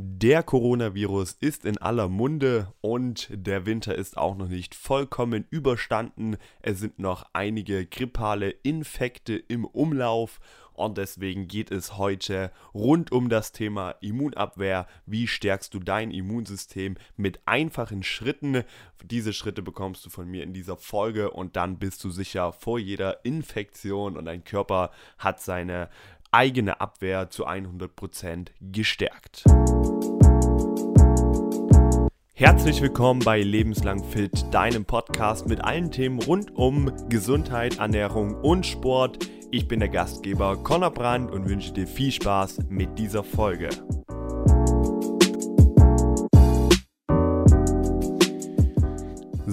Der Coronavirus ist in aller Munde und der Winter ist auch noch nicht vollkommen überstanden. Es sind noch einige grippale Infekte im Umlauf und deswegen geht es heute rund um das Thema Immunabwehr. Wie stärkst du dein Immunsystem mit einfachen Schritten? Diese Schritte bekommst du von mir in dieser Folge und dann bist du sicher vor jeder Infektion und dein Körper hat seine eigene Abwehr zu 100% gestärkt. Herzlich willkommen bei Lebenslang Fit, deinem Podcast mit allen Themen rund um Gesundheit, Ernährung und Sport. Ich bin der Gastgeber Conor Brandt und wünsche dir viel Spaß mit dieser Folge.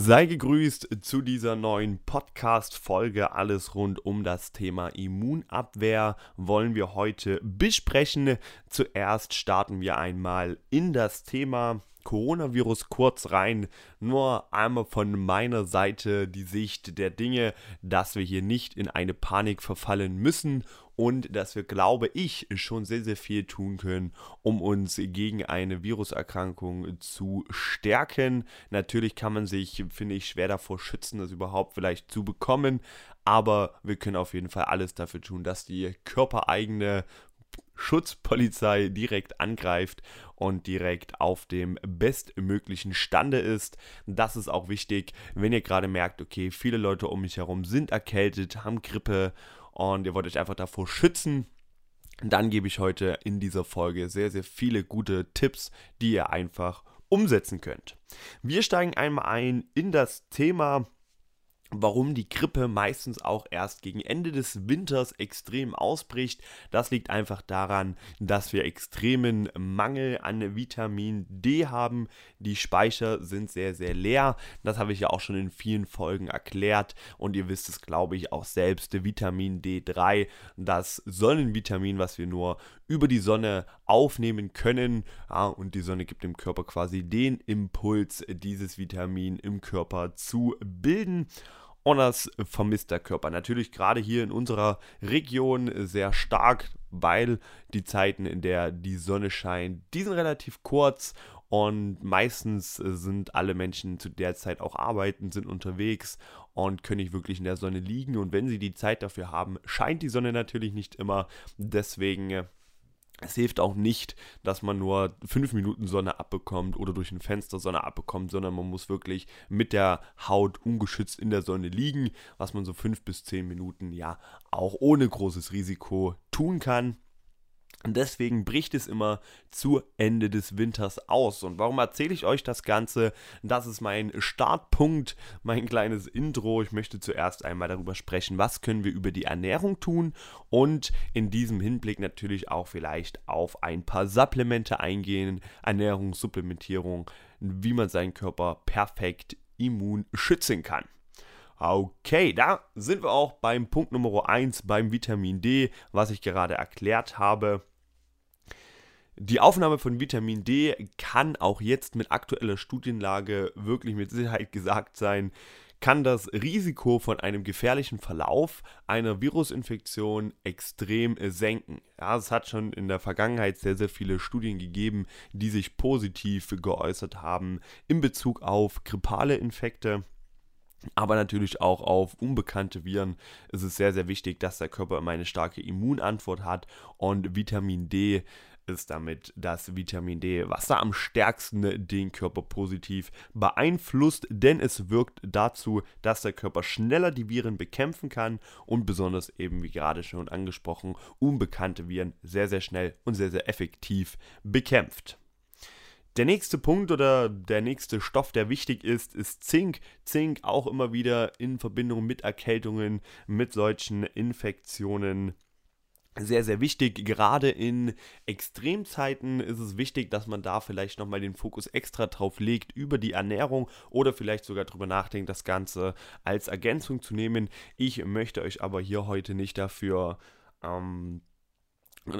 Sei gegrüßt zu dieser neuen Podcast-Folge. Alles rund um das Thema Immunabwehr wollen wir heute besprechen. Zuerst starten wir einmal in das Thema Coronavirus kurz rein. Nur einmal von meiner Seite die Sicht der Dinge, dass wir hier nicht in eine Panik verfallen müssen und dass wir, glaube ich, schon sehr, sehr viel tun können, um uns gegen eine Viruserkrankung zu stärken. Natürlich kann man sich, finde ich, schwer davor schützen, das überhaupt vielleicht zu bekommen, aber wir können auf jeden Fall alles dafür tun, dass die körpereigene Schutzpolizei direkt angreift und direkt auf dem bestmöglichen Stande ist. Das ist auch wichtig, wenn ihr gerade merkt, okay, viele Leute um mich herum sind erkältet, haben Grippe und ihr wollt euch einfach davor schützen. Dann gebe ich heute in dieser Folge sehr, sehr viele gute Tipps, die ihr einfach umsetzen könnt. Wir steigen einmal ein in das Thema warum die Grippe meistens auch erst gegen Ende des Winters extrem ausbricht. Das liegt einfach daran, dass wir extremen Mangel an Vitamin D haben. Die Speicher sind sehr, sehr leer. Das habe ich ja auch schon in vielen Folgen erklärt und ihr wisst es, glaube ich, auch selbst. Vitamin D3, das Sonnenvitamin, was wir nur über die Sonne aufnehmen können. Ja, und die Sonne gibt dem Körper quasi den Impuls, dieses Vitamin im Körper zu bilden. Und das vermisst der Körper. Natürlich gerade hier in unserer Region sehr stark, weil die Zeiten, in der die Sonne scheint, die sind relativ kurz und meistens sind alle Menschen zu der Zeit auch arbeiten, sind unterwegs und können nicht wirklich in der Sonne liegen. Und wenn sie die Zeit dafür haben, scheint die Sonne natürlich nicht immer. Deswegen es hilft auch nicht, dass man nur 5 Minuten Sonne abbekommt oder durch ein Fenster Sonne abbekommt, sondern man muss wirklich mit der Haut ungeschützt in der Sonne liegen, was man so 5 bis 10 Minuten ja auch ohne großes Risiko tun kann. Und deswegen bricht es immer zu Ende des Winters aus. Und warum erzähle ich euch das Ganze? Das ist mein Startpunkt, mein kleines Intro. Ich möchte zuerst einmal darüber sprechen, was können wir über die Ernährung tun und in diesem Hinblick natürlich auch vielleicht auf ein paar Supplemente eingehen, Ernährungssupplementierung, wie man seinen Körper perfekt immun schützen kann. Okay, da sind wir auch beim Punkt Nummer 1, beim Vitamin D, was ich gerade erklärt habe. Die Aufnahme von Vitamin D kann auch jetzt mit aktueller Studienlage wirklich mit Sicherheit gesagt sein, kann das Risiko von einem gefährlichen Verlauf einer Virusinfektion extrem senken. Ja, es hat schon in der Vergangenheit sehr, sehr viele Studien gegeben, die sich positiv geäußert haben in Bezug auf grippale Infekte aber natürlich auch auf unbekannte Viren ist es sehr, sehr wichtig, dass der Körper immer eine starke Immunantwort hat und Vitamin D ist damit das Vitamin D, was da am stärksten den Körper positiv beeinflusst, denn es wirkt dazu, dass der Körper schneller die Viren bekämpfen kann und besonders eben, wie gerade schon angesprochen, unbekannte Viren sehr, sehr schnell und sehr, sehr effektiv bekämpft. Der nächste Punkt oder der nächste Stoff, der wichtig ist, ist Zink. Zink auch immer wieder in Verbindung mit Erkältungen, mit solchen Infektionen sehr, sehr wichtig. Gerade in Extremzeiten ist es wichtig, dass man da vielleicht nochmal den Fokus extra drauf legt über die Ernährung oder vielleicht sogar darüber nachdenkt, das Ganze als Ergänzung zu nehmen. Ich möchte euch aber hier heute nicht dafür ähm,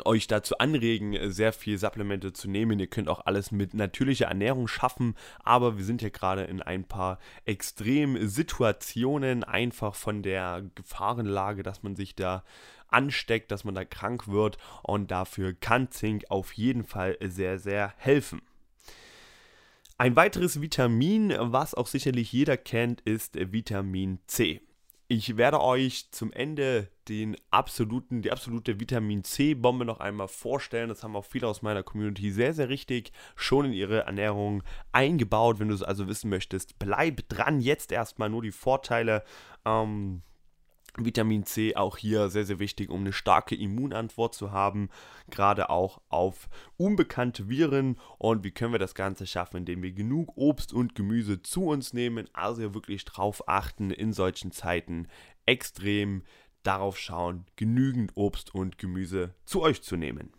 euch dazu anregen, sehr viel Supplemente zu nehmen. Ihr könnt auch alles mit natürlicher Ernährung schaffen, aber wir sind ja gerade in ein paar Extremsituationen, einfach von der Gefahrenlage, dass man sich da ansteckt, dass man da krank wird und dafür kann Zink auf jeden Fall sehr, sehr helfen. Ein weiteres Vitamin, was auch sicherlich jeder kennt, ist Vitamin C. Ich werde euch zum Ende den absoluten, die absolute Vitamin C-Bombe noch einmal vorstellen. Das haben auch viele aus meiner Community sehr, sehr richtig schon in ihre Ernährung eingebaut. Wenn du es also wissen möchtest, bleib dran. Jetzt erstmal nur die Vorteile. Ähm, Vitamin C auch hier sehr, sehr wichtig, um eine starke Immunantwort zu haben, gerade auch auf unbekannte Viren. Und wie können wir das Ganze schaffen, indem wir genug Obst und Gemüse zu uns nehmen, also wirklich drauf achten, in solchen Zeiten extrem darauf schauen, genügend Obst und Gemüse zu euch zu nehmen.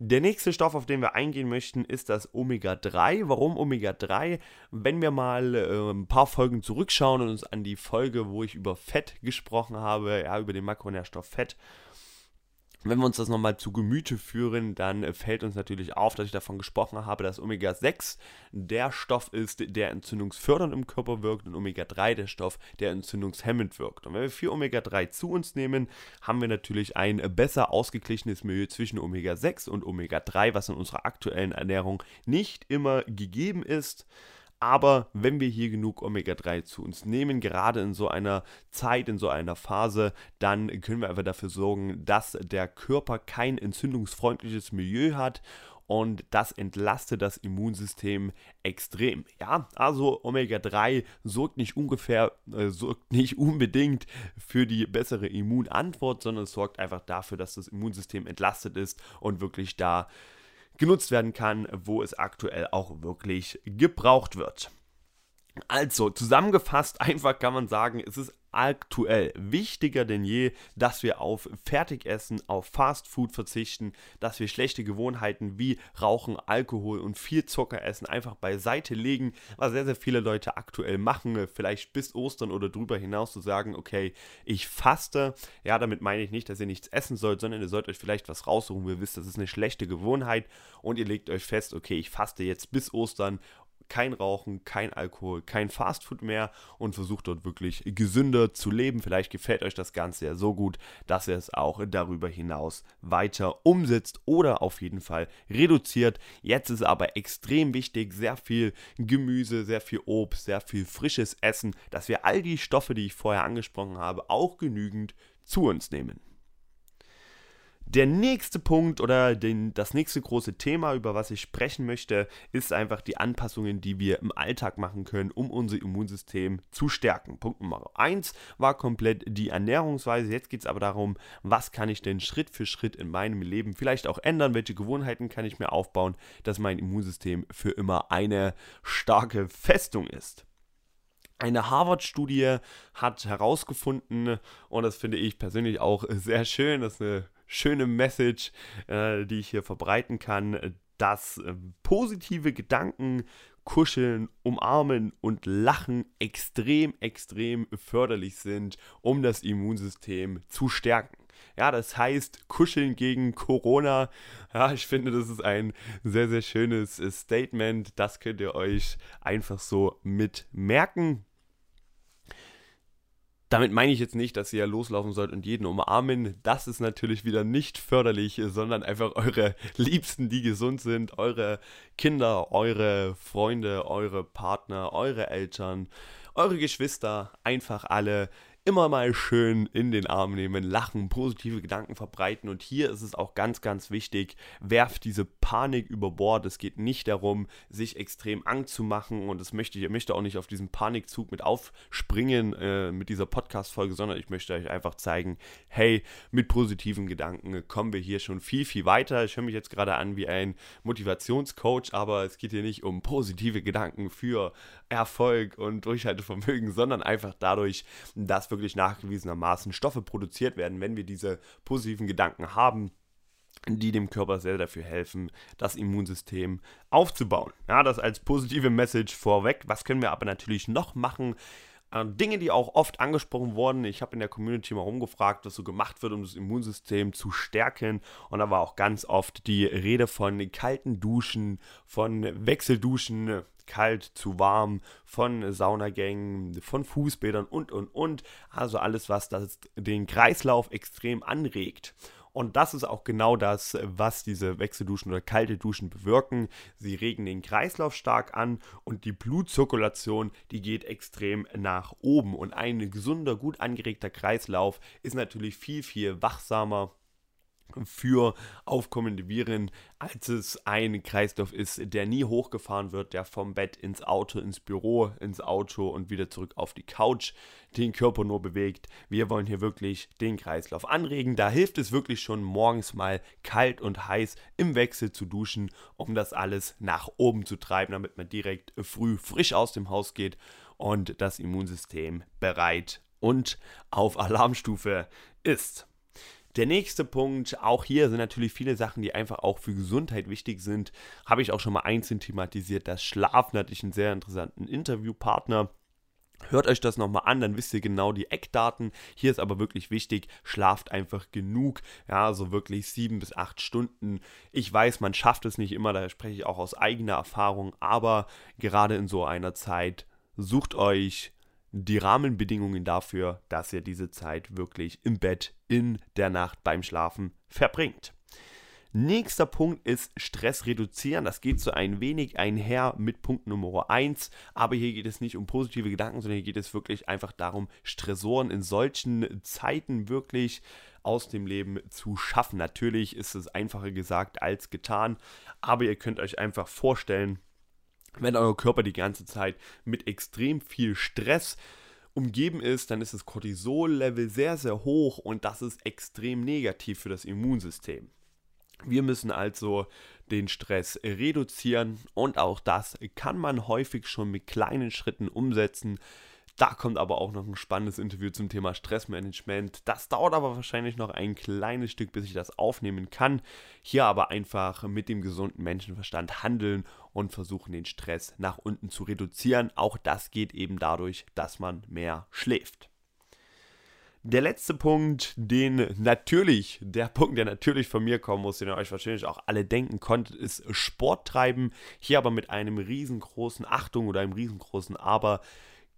Der nächste Stoff, auf den wir eingehen möchten, ist das Omega-3. Warum Omega-3? Wenn wir mal äh, ein paar Folgen zurückschauen und uns an die Folge, wo ich über Fett gesprochen habe, ja, über den Makronährstoff Fett, wenn wir uns das nochmal zu Gemüte führen, dann fällt uns natürlich auf, dass ich davon gesprochen habe, dass Omega-6 der Stoff ist, der entzündungsfördernd im Körper wirkt und Omega-3 der Stoff, der entzündungshemmend wirkt. Und wenn wir viel Omega-3 zu uns nehmen, haben wir natürlich ein besser ausgeglichenes Milieu zwischen Omega-6 und Omega-3, was in unserer aktuellen Ernährung nicht immer gegeben ist. Aber wenn wir hier genug Omega-3 zu uns nehmen, gerade in so einer Zeit, in so einer Phase, dann können wir einfach dafür sorgen, dass der Körper kein entzündungsfreundliches Milieu hat und das entlastet das Immunsystem extrem. Ja, also Omega-3 sorgt nicht ungefähr, äh, sorgt nicht unbedingt für die bessere Immunantwort, sondern es sorgt einfach dafür, dass das Immunsystem entlastet ist und wirklich da genutzt werden kann, wo es aktuell auch wirklich gebraucht wird. Also, zusammengefasst, einfach kann man sagen, es ist aktuell wichtiger denn je, dass wir auf Fertigessen, auf Fastfood verzichten, dass wir schlechte Gewohnheiten wie Rauchen, Alkohol und viel Zucker essen einfach beiseite legen, was sehr, sehr viele Leute aktuell machen, vielleicht bis Ostern oder drüber hinaus zu sagen, okay, ich faste. Ja, damit meine ich nicht, dass ihr nichts essen sollt, sondern ihr sollt euch vielleicht was raussuchen, wo ihr wisst, das ist eine schlechte Gewohnheit und ihr legt euch fest, okay, ich faste jetzt bis Ostern kein Rauchen, kein Alkohol, kein Fastfood mehr und versucht dort wirklich gesünder zu leben. Vielleicht gefällt euch das Ganze ja so gut, dass ihr es auch darüber hinaus weiter umsetzt oder auf jeden Fall reduziert. Jetzt ist aber extrem wichtig, sehr viel Gemüse, sehr viel Obst, sehr viel frisches Essen, dass wir all die Stoffe, die ich vorher angesprochen habe, auch genügend zu uns nehmen. Der nächste Punkt oder den, das nächste große Thema, über was ich sprechen möchte, ist einfach die Anpassungen, die wir im Alltag machen können, um unser Immunsystem zu stärken. Punkt Nummer 1 war komplett die Ernährungsweise. Jetzt geht es aber darum, was kann ich denn Schritt für Schritt in meinem Leben vielleicht auch ändern, welche Gewohnheiten kann ich mir aufbauen, dass mein Immunsystem für immer eine starke Festung ist. Eine Harvard-Studie hat herausgefunden, und das finde ich persönlich auch sehr schön, das ist eine schöne Message, äh, die ich hier verbreiten kann, dass äh, positive Gedanken, Kuscheln, Umarmen und Lachen extrem, extrem förderlich sind, um das Immunsystem zu stärken. Ja, das heißt, kuscheln gegen Corona. Ja, ich finde, das ist ein sehr, sehr schönes äh, Statement. Das könnt ihr euch einfach so mit merken. Damit meine ich jetzt nicht, dass ihr loslaufen sollt und jeden umarmen. Das ist natürlich wieder nicht förderlich, sondern einfach eure Liebsten, die gesund sind, eure Kinder, eure Freunde, eure Partner, eure Eltern, eure Geschwister, einfach alle immer mal schön in den Arm nehmen, lachen, positive Gedanken verbreiten. Und hier ist es auch ganz, ganz wichtig, werft diese Panik über Bord. Es geht nicht darum, sich extrem Angst zu machen. Und das möchte ich, möchte auch nicht auf diesen Panikzug mit aufspringen äh, mit dieser Podcast-Folge, sondern ich möchte euch einfach zeigen, hey, mit positiven Gedanken kommen wir hier schon viel, viel weiter. Ich höre mich jetzt gerade an wie ein Motivationscoach, aber es geht hier nicht um positive Gedanken für Erfolg und Durchhaltevermögen, sondern einfach dadurch, dass wirklich nachgewiesenermaßen Stoffe produziert werden, wenn wir diese positiven Gedanken haben die dem Körper sehr dafür helfen, das Immunsystem aufzubauen. Ja, das als positive Message vorweg. Was können wir aber natürlich noch machen? Äh, Dinge, die auch oft angesprochen wurden. Ich habe in der Community mal rumgefragt, was so gemacht wird, um das Immunsystem zu stärken. Und da war auch ganz oft die Rede von kalten Duschen, von Wechselduschen, kalt zu warm, von Saunagängen, von Fußbädern und, und, und. Also alles, was das, den Kreislauf extrem anregt. Und das ist auch genau das, was diese Wechselduschen oder kalte Duschen bewirken. Sie regen den Kreislauf stark an und die Blutzirkulation, die geht extrem nach oben. Und ein gesunder, gut angeregter Kreislauf ist natürlich viel, viel wachsamer für aufkommende Viren, als es ein Kreislauf ist, der nie hochgefahren wird, der vom Bett ins Auto, ins Büro, ins Auto und wieder zurück auf die Couch den Körper nur bewegt. Wir wollen hier wirklich den Kreislauf anregen. Da hilft es wirklich schon morgens mal kalt und heiß im Wechsel zu duschen, um das alles nach oben zu treiben, damit man direkt früh frisch aus dem Haus geht und das Immunsystem bereit und auf Alarmstufe ist. Der nächste Punkt, auch hier sind natürlich viele Sachen, die einfach auch für Gesundheit wichtig sind. Habe ich auch schon mal einzeln thematisiert. Das Schlafen hatte ich einen sehr interessanten Interviewpartner. Hört euch das nochmal an, dann wisst ihr genau die Eckdaten. Hier ist aber wirklich wichtig, schlaft einfach genug. Ja, so wirklich sieben bis acht Stunden. Ich weiß, man schafft es nicht immer, da spreche ich auch aus eigener Erfahrung, aber gerade in so einer Zeit sucht euch die Rahmenbedingungen dafür, dass ihr diese Zeit wirklich im Bett in der Nacht beim Schlafen verbringt. Nächster Punkt ist Stress reduzieren. Das geht so ein wenig einher mit Punkt Nummer 1. Aber hier geht es nicht um positive Gedanken, sondern hier geht es wirklich einfach darum, Stressoren in solchen Zeiten wirklich aus dem Leben zu schaffen. Natürlich ist es einfacher gesagt als getan, aber ihr könnt euch einfach vorstellen, wenn euer Körper die ganze Zeit mit extrem viel Stress umgeben ist, dann ist das Cortisol-Level sehr, sehr hoch und das ist extrem negativ für das Immunsystem. Wir müssen also den Stress reduzieren und auch das kann man häufig schon mit kleinen Schritten umsetzen. Da kommt aber auch noch ein spannendes Interview zum Thema Stressmanagement. Das dauert aber wahrscheinlich noch ein kleines Stück, bis ich das aufnehmen kann. Hier aber einfach mit dem gesunden Menschenverstand handeln und versuchen, den Stress nach unten zu reduzieren. Auch das geht eben dadurch, dass man mehr schläft. Der letzte Punkt, den natürlich, der Punkt, der natürlich von mir kommen muss, den ihr euch wahrscheinlich auch alle denken konntet, ist Sport treiben. Hier aber mit einem riesengroßen Achtung oder einem riesengroßen Aber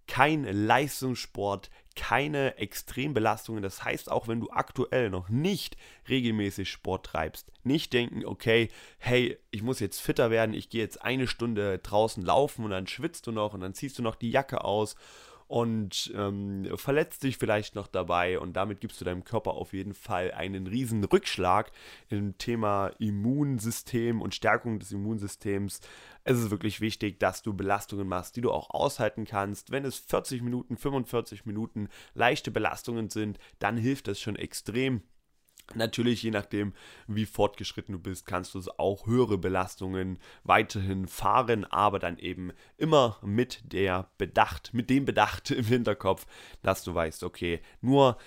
kein Leistungssport, keine Extrembelastungen. Das heißt, auch wenn du aktuell noch nicht regelmäßig Sport treibst, nicht denken, okay, hey, ich muss jetzt fitter werden, ich gehe jetzt eine Stunde draußen laufen und dann schwitzt du noch und dann ziehst du noch die Jacke aus und ähm, verletzt dich vielleicht noch dabei und damit gibst du deinem Körper auf jeden Fall einen riesen Rückschlag im Thema Immunsystem und Stärkung des Immunsystems. Es ist wirklich wichtig, dass du Belastungen machst, die du auch aushalten kannst. Wenn es 40 Minuten, 45 Minuten leichte Belastungen sind, dann hilft das schon extrem. Natürlich, je nachdem, wie fortgeschritten du bist, kannst du auch höhere Belastungen weiterhin fahren, aber dann eben immer mit der Bedacht, mit dem Bedacht im Hinterkopf, dass du weißt, okay, nur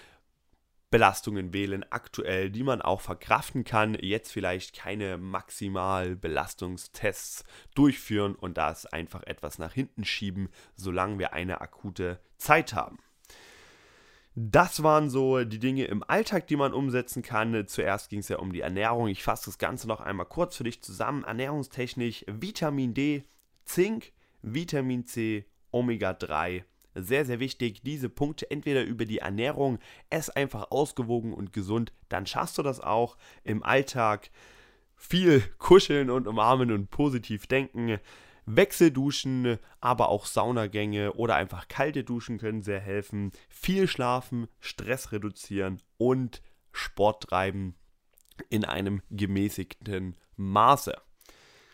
Belastungen wählen aktuell, die man auch verkraften kann. Jetzt vielleicht keine Maximalbelastungstests durchführen und das einfach etwas nach hinten schieben, solange wir eine akute Zeit haben. Das waren so die Dinge im Alltag, die man umsetzen kann. Zuerst ging es ja um die Ernährung. Ich fasse das Ganze noch einmal kurz für dich zusammen. Ernährungstechnisch Vitamin D, Zink, Vitamin C, Omega 3. Sehr, sehr wichtig, diese Punkte entweder über die Ernährung, ess einfach ausgewogen und gesund, dann schaffst du das auch im Alltag. Viel kuscheln und umarmen und positiv denken. Wechselduschen, aber auch Saunagänge oder einfach kalte Duschen können sehr helfen. Viel schlafen, Stress reduzieren und Sport treiben in einem gemäßigten Maße.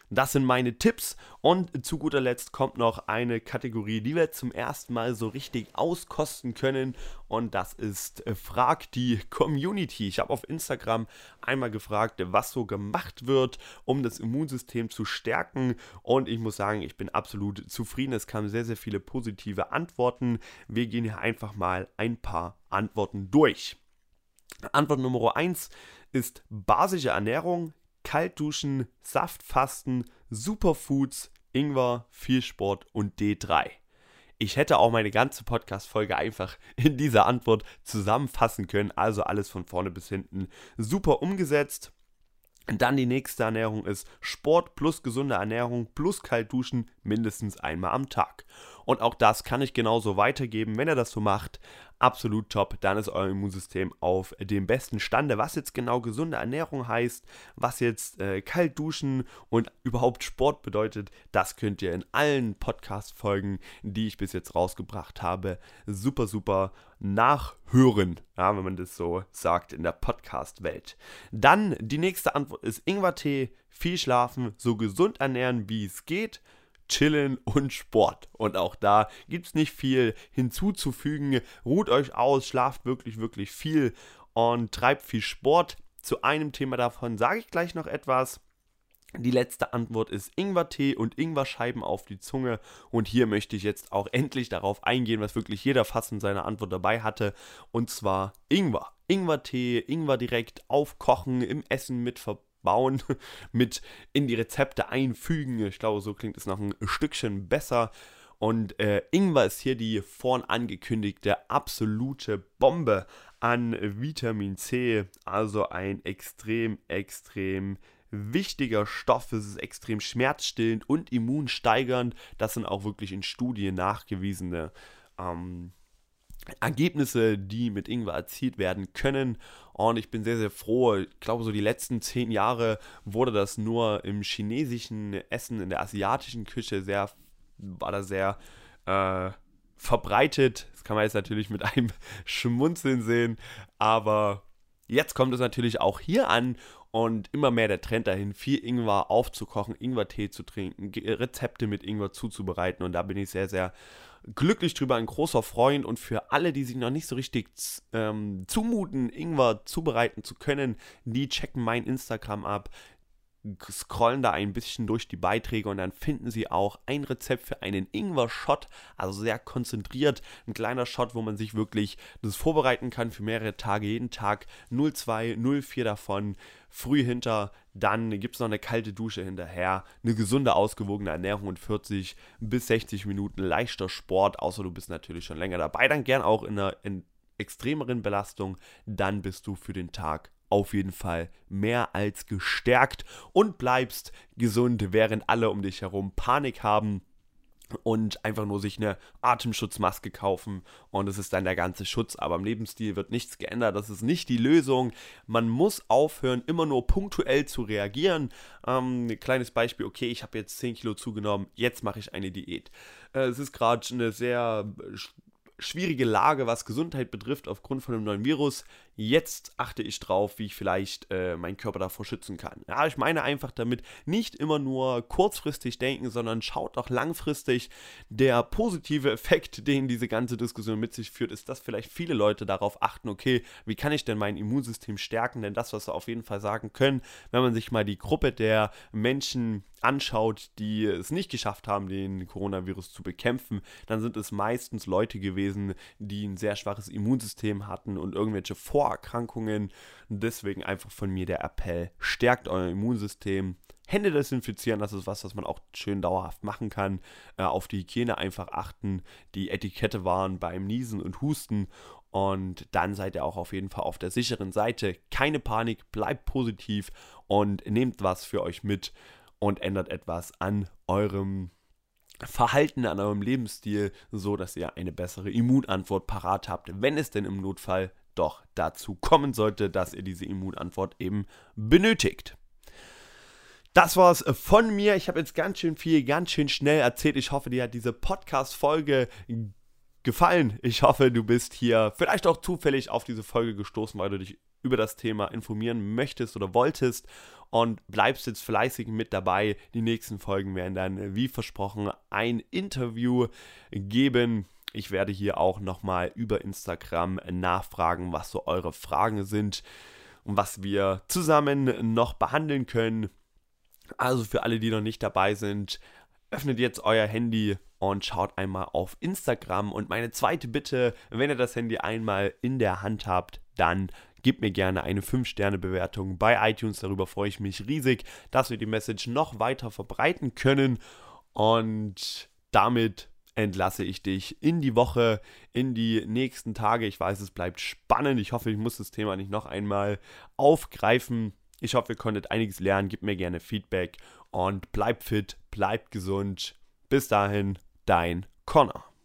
Das sind meine Tipps und zu guter Letzt kommt noch eine Kategorie, die wir zum ersten Mal so richtig auskosten können und das ist äh, Frag die Community. Ich habe auf Instagram einmal gefragt, was so gemacht wird, um das Immunsystem zu stärken und ich muss sagen, ich bin absolut zufrieden. Es kamen sehr, sehr viele positive Antworten. Wir gehen hier einfach mal ein paar Antworten durch. Antwort Nummer 1 ist basische Ernährung, Kaltduschen, Saftfasten, Superfoods, Ingwer, viel Sport und D3. Ich hätte auch meine ganze Podcast-Folge einfach in dieser Antwort zusammenfassen können. Also alles von vorne bis hinten super umgesetzt. Dann die nächste Ernährung ist Sport plus gesunde Ernährung plus kalt duschen mindestens einmal am Tag. Und auch das kann ich genauso weitergeben. Wenn ihr das so macht, absolut top. Dann ist euer Immunsystem auf dem besten Stande. Was jetzt genau gesunde Ernährung heißt, was jetzt äh, kalt duschen und überhaupt Sport bedeutet, das könnt ihr in allen Podcast-Folgen, die ich bis jetzt rausgebracht habe, super, super nachhören, ja, wenn man das so sagt in der Podcast-Welt. Dann die nächste Antwort ist Ingwertee, viel schlafen, so gesund ernähren, wie es geht. Chillen und Sport. Und auch da gibt es nicht viel hinzuzufügen. Ruht euch aus, schlaft wirklich, wirklich viel und treibt viel Sport. Zu einem Thema davon sage ich gleich noch etwas. Die letzte Antwort ist Ingwertee und Ingwerscheiben auf die Zunge. Und hier möchte ich jetzt auch endlich darauf eingehen, was wirklich jeder fast in seiner Antwort dabei hatte. Und zwar Ingwer. Ingwertee, Ingwer direkt aufkochen, im Essen mit verbinden bauen, mit in die Rezepte einfügen. Ich glaube, so klingt es noch ein Stückchen besser. Und äh, Ingwer ist hier die vorn angekündigte absolute Bombe an Vitamin C. Also ein extrem, extrem wichtiger Stoff. Es ist extrem schmerzstillend und immunsteigernd. Das sind auch wirklich in Studien nachgewiesene ähm, Ergebnisse, die mit Ingwer erzielt werden können. Und ich bin sehr, sehr froh. Ich glaube, so die letzten zehn Jahre wurde das nur im chinesischen Essen, in der asiatischen Küche sehr, war da sehr äh, verbreitet. Das kann man jetzt natürlich mit einem Schmunzeln sehen. Aber jetzt kommt es natürlich auch hier an und immer mehr der Trend dahin, viel Ingwer aufzukochen, Ingwertee zu trinken, Rezepte mit Ingwer zuzubereiten. Und da bin ich sehr, sehr glücklich drüber, ein großer Freund und für alle, die sich noch nicht so richtig ähm, zumuten, Ingwer zubereiten zu können, die checken mein Instagram ab scrollen da ein bisschen durch die Beiträge und dann finden Sie auch ein Rezept für einen Ingwer-Shot, also sehr konzentriert, ein kleiner Shot, wo man sich wirklich das vorbereiten kann für mehrere Tage, jeden Tag 0,2, 0,4 davon, früh hinter, dann gibt es noch eine kalte Dusche hinterher, eine gesunde, ausgewogene Ernährung und 40 bis 60 Minuten leichter Sport, außer du bist natürlich schon länger dabei, dann gern auch in einer in extremeren Belastung, dann bist du für den Tag auf jeden Fall mehr als gestärkt und bleibst gesund, während alle um dich herum Panik haben und einfach nur sich eine Atemschutzmaske kaufen und es ist dann der ganze Schutz. Aber im Lebensstil wird nichts geändert. Das ist nicht die Lösung. Man muss aufhören, immer nur punktuell zu reagieren. Ähm, ein kleines Beispiel: Okay, ich habe jetzt 10 Kilo zugenommen, jetzt mache ich eine Diät. Äh, es ist gerade eine sehr schwierige Lage, was Gesundheit betrifft, aufgrund von einem neuen Virus. Jetzt achte ich drauf, wie ich vielleicht äh, meinen Körper davor schützen kann. Ja, ich meine einfach damit nicht immer nur kurzfristig denken, sondern schaut auch langfristig. Der positive Effekt, den diese ganze Diskussion mit sich führt, ist, dass vielleicht viele Leute darauf achten, okay, wie kann ich denn mein Immunsystem stärken? Denn das, was wir auf jeden Fall sagen können, wenn man sich mal die Gruppe der Menschen anschaut, die es nicht geschafft haben, den Coronavirus zu bekämpfen, dann sind es meistens Leute gewesen, die ein sehr schwaches Immunsystem hatten und irgendwelche Vorerkrankungen. Deswegen einfach von mir der Appell, stärkt euer Immunsystem. Hände desinfizieren, das ist was, was man auch schön dauerhaft machen kann. Äh, auf die Hygiene einfach achten, die Etikette waren beim Niesen und Husten und dann seid ihr auch auf jeden Fall auf der sicheren Seite. Keine Panik, bleibt positiv und nehmt was für euch mit und ändert etwas an eurem Verhalten, an eurem Lebensstil, so dass ihr eine bessere Immunantwort parat habt, wenn es denn im Notfall doch dazu kommen sollte, dass ihr diese Immunantwort eben benötigt. Das war's von mir. Ich habe jetzt ganz schön viel, ganz schön schnell erzählt. Ich hoffe, dir hat diese Podcast-Folge gefallen. Ich hoffe, du bist hier vielleicht auch zufällig auf diese Folge gestoßen, weil du dich über das Thema informieren möchtest oder wolltest und bleibst jetzt fleißig mit dabei. Die nächsten Folgen werden dann, wie versprochen, ein Interview geben. Ich werde hier auch nochmal über Instagram nachfragen, was so eure Fragen sind und was wir zusammen noch behandeln können. Also für alle, die noch nicht dabei sind, öffnet jetzt euer Handy und schaut einmal auf Instagram. Und meine zweite Bitte, wenn ihr das Handy einmal in der Hand habt, dann Gib mir gerne eine 5-Sterne-Bewertung bei iTunes. Darüber freue ich mich riesig, dass wir die Message noch weiter verbreiten können. Und damit entlasse ich dich in die Woche, in die nächsten Tage. Ich weiß, es bleibt spannend. Ich hoffe, ich muss das Thema nicht noch einmal aufgreifen. Ich hoffe, ihr konntet einiges lernen. Gebt mir gerne Feedback und bleibt fit, bleibt gesund. Bis dahin, dein Connor.